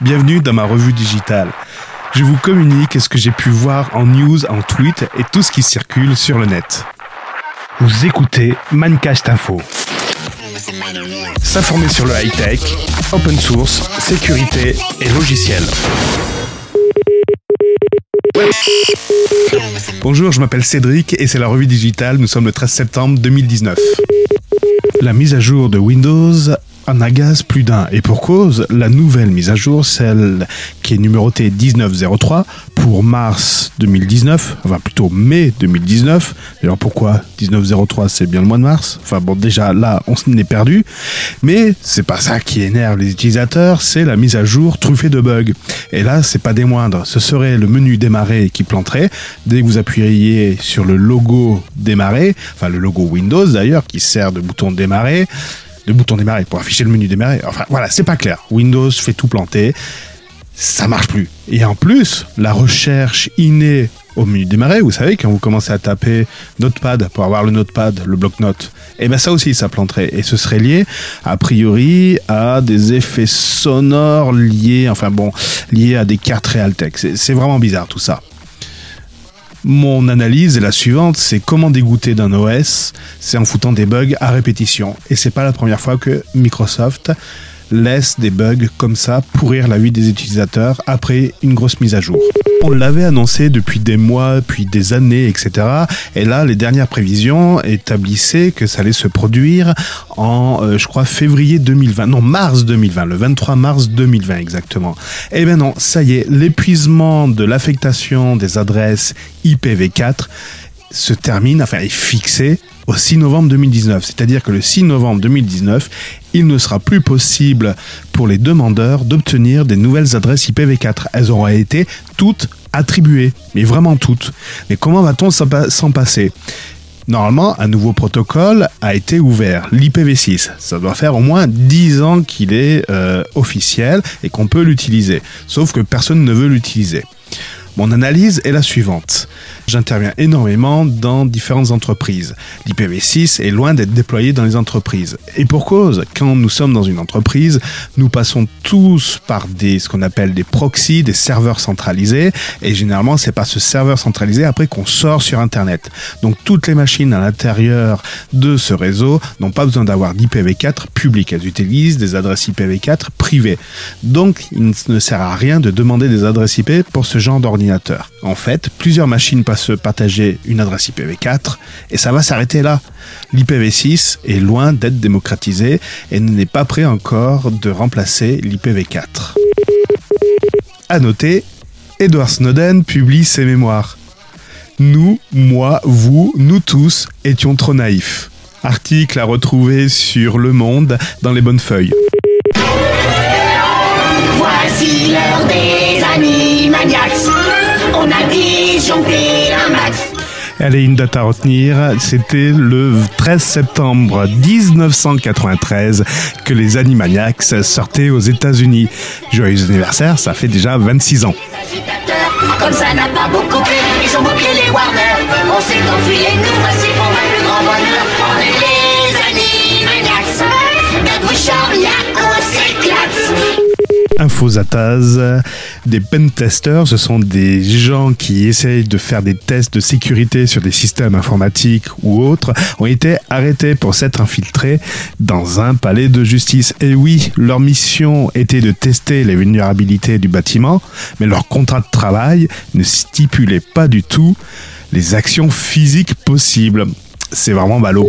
bienvenue dans ma revue digitale. Je vous communique ce que j'ai pu voir en news, en tweet et tout ce qui circule sur le net. Vous écoutez Mancast Info. S'informer sur le high-tech, open source, sécurité et logiciel. Bonjour, je m'appelle Cédric et c'est la revue digitale. Nous sommes le 13 septembre 2019. La mise à jour de Windows en agace plus d'un. Et pour cause, la nouvelle mise à jour, celle qui est numérotée 1903 pour mars 2019, enfin plutôt mai 2019. Alors pourquoi 1903 c'est bien le mois de mars? Enfin bon déjà là on s'en est perdu. Mais c'est pas ça qui énerve les utilisateurs, c'est la mise à jour truffée de bugs. Et là c'est pas des moindres, ce serait le menu démarrer qui planterait dès que vous appuyeriez sur le logo démarrer, enfin le logo Windows d'ailleurs qui sert de bouton démarrer le bouton démarrer pour afficher le menu démarrer. Enfin voilà, c'est pas clair. Windows fait tout planter, ça marche plus. Et en plus, la recherche innée au menu démarrer, vous savez, quand vous commencez à taper Notepad pour avoir le Notepad, le bloc-notes, et eh bien ça aussi, ça planterait. Et ce serait lié, a priori, à des effets sonores liés, enfin bon, liés à des cartes Realtek. C'est vraiment bizarre tout ça. Mon analyse est la suivante, c'est comment dégoûter d'un OS, c'est en foutant des bugs à répétition. Et c'est pas la première fois que Microsoft laisse des bugs comme ça pourrir la vie des utilisateurs après une grosse mise à jour. On l'avait annoncé depuis des mois, puis des années, etc. Et là, les dernières prévisions établissaient que ça allait se produire en, euh, je crois, février 2020. Non, mars 2020, le 23 mars 2020 exactement. Eh bien non, ça y est, l'épuisement de l'affectation des adresses IPv4 se termine, enfin est fixé au 6 novembre 2019. C'est-à-dire que le 6 novembre 2019, il ne sera plus possible pour les demandeurs d'obtenir des nouvelles adresses IPv4. Elles auront été toutes attribuées, mais vraiment toutes. Mais comment va-t-on s'en passer? Normalement, un nouveau protocole a été ouvert, l'IPv6. Ça doit faire au moins 10 ans qu'il est euh, officiel et qu'on peut l'utiliser. Sauf que personne ne veut l'utiliser. Mon analyse est la suivante. J'interviens énormément dans différentes entreprises. L'IPv6 est loin d'être déployé dans les entreprises. Et pour cause, quand nous sommes dans une entreprise, nous passons tous par ce qu'on appelle des proxys, des serveurs centralisés. Et généralement, c'est pas ce serveur centralisé après qu'on sort sur Internet. Donc toutes les machines à l'intérieur de ce réseau n'ont pas besoin d'avoir d'IPv4 public. Elles utilisent des adresses IPv4 privées. Donc il ne sert à rien de demander des adresses IP pour ce genre d'ordinateur. En fait, plusieurs machines peuvent partager une adresse IPv4 et ça va s'arrêter là. L'IPv6 est loin d'être démocratisé et n'est pas prêt encore de remplacer l'IPv4. À noter, Edward Snowden publie ses mémoires. Nous, moi, vous, nous tous étions trop naïfs. Article à retrouver sur Le Monde dans les bonnes feuilles. Voici l'heure des. On a disjoncté un max. Allez, une date à retenir, c'était le 13 septembre 1993 que les Animaniacs sortaient aux États-Unis. Joyeux anniversaire, ça fait déjà 26 ans. Comme ça n'a pas beaucoup ils ont les Warner. On s'est enfui et nous voici pour un plus grand bonheur. On est les Animaniacs, notre charme, s'éclate. Infosataz, des pentesters, ce sont des gens qui essayent de faire des tests de sécurité sur des systèmes informatiques ou autres, ont été arrêtés pour s'être infiltrés dans un palais de justice. Et oui, leur mission était de tester les vulnérabilités du bâtiment, mais leur contrat de travail ne stipulait pas du tout les actions physiques possibles. C'est vraiment ballot.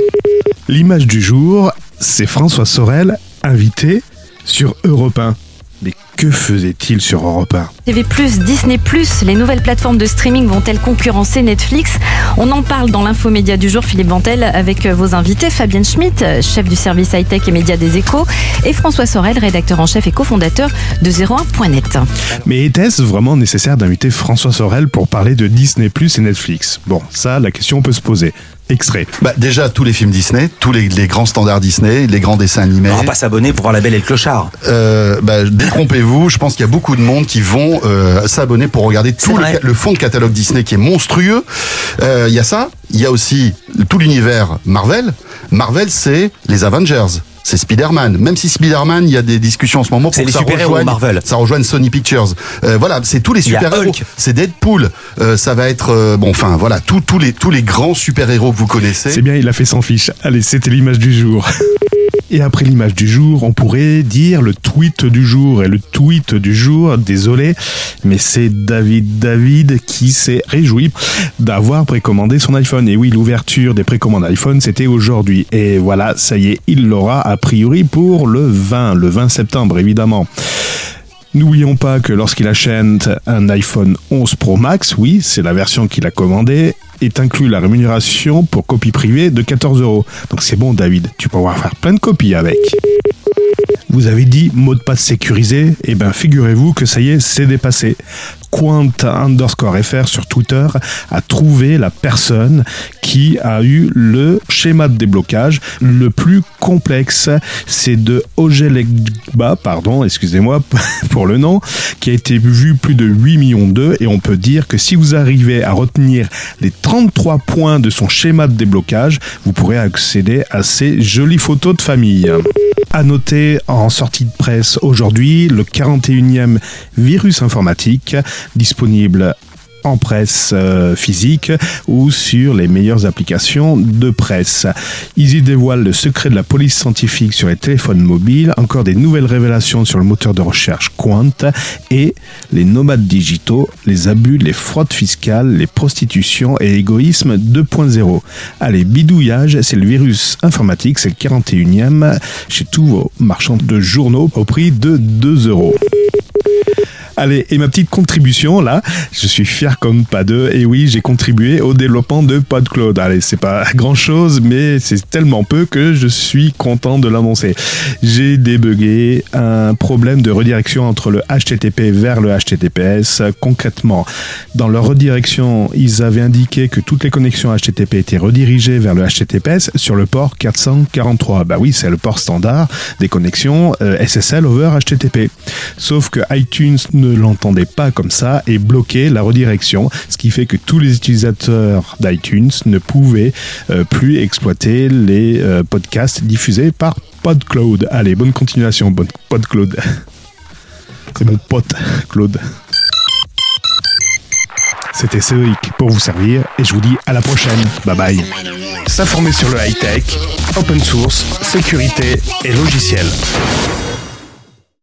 L'image du jour, c'est François Sorel invité sur Europe 1. Mais que faisait-il sur Europe 1 TV+, Disney+, les nouvelles plateformes de streaming vont-elles concurrencer Netflix? On en parle dans l'infomédia du jour, Philippe Vantel, avec vos invités, Fabienne Schmitt, chef du service high-tech et médias des échos, et François Sorel, rédacteur en chef et cofondateur de 01.net. Mais était-ce vraiment nécessaire d'inviter François Sorel pour parler de Disney+, et Netflix? Bon, ça, la question peut se poser extrait bah, Déjà, tous les films Disney, tous les, grands standards Disney, les grands dessins animés. On va pas s'abonner pour voir La Belle et le Clochard. Euh, bah, détrompez-vous, je pense qu'il y a beaucoup de monde qui vont euh, s'abonner pour regarder tout le, fond de catalogue Disney qui est monstrueux. Euh, il y a ça, il y a aussi tout l'univers Marvel. Marvel, c'est les Avengers. c'est Spider-Man. Même si Spider-Man, il y a des discussions en ce moment pour que les ça super-héros rejoigne, Marvel. ça rejoigne Sony Pictures. Euh, voilà, c'est tous les super-héros. C'est Deadpool. Euh, ça va être euh, bon, enfin voilà, tous tous les tous les grands super-héros que vous connaissez. C'est bien, il a fait sans fiche. Allez, c'était l'image du jour. Et après l'image du jour, on pourrait dire le tweet du jour. Et le tweet du jour, désolé, mais c'est David David qui s'est réjoui d'avoir précommandé son iPhone. Et oui, l'ouverture des précommandes iPhone, c'était aujourd'hui. Et voilà, ça y est, il l'aura a priori pour le 20, le 20 septembre évidemment. N'oublions pas que lorsqu'il achète un iPhone 11 Pro Max, oui, c'est la version qu'il a commandée, est inclus la rémunération pour copie privée de 14 euros. Donc c'est bon David, tu pourras faire plein de copies avec. Vous avez dit mot de passe sécurisé, et bien figurez-vous que ça y est, c'est dépassé. Quant underscore FR sur Twitter a trouvé la personne qui a eu le schéma de déblocage le plus complexe. C'est de Ogelegba, pardon, excusez-moi pour le nom, qui a été vu plus de 8 millions d'eux et on peut dire que si vous arrivez à retenir les 33 points de son schéma de déblocage, vous pourrez accéder à ces jolies photos de famille. À noter en sortie de presse aujourd'hui le 41e virus informatique disponible en presse euh, physique ou sur les meilleures applications de presse. Ils y dévoilent le secret de la police scientifique sur les téléphones mobiles, encore des nouvelles révélations sur le moteur de recherche Quant et les nomades digitaux, les abus, les fraudes fiscales, les prostitutions et l'égoïsme 2.0. Allez, bidouillage, c'est le virus informatique, c'est le 41e chez tous vos marchands de journaux au prix de 2 euros. Allez, et ma petite contribution là, je suis fier comme pas deux. Et oui, j'ai contribué au développement de PodCloud. Allez, c'est pas grand chose, mais c'est tellement peu que je suis content de l'annoncer. J'ai débugué un problème de redirection entre le HTTP vers le HTTPS. Concrètement, dans leur redirection, ils avaient indiqué que toutes les connexions HTTP étaient redirigées vers le HTTPS sur le port 443. Bah oui, c'est le port standard des connexions euh, SSL over HTTP. Sauf que iTunes ne l'entendait pas comme ça et bloquait la redirection, ce qui fait que tous les utilisateurs d'iTunes ne pouvaient euh, plus exploiter les euh, podcasts diffusés par PodCloud. Allez, bonne continuation, bonne PodCloud. C'est mon pote, Claude. C'était Cédric pour vous servir et je vous dis à la prochaine. Bye bye. S'informer sur le high-tech, open source, sécurité et logiciel.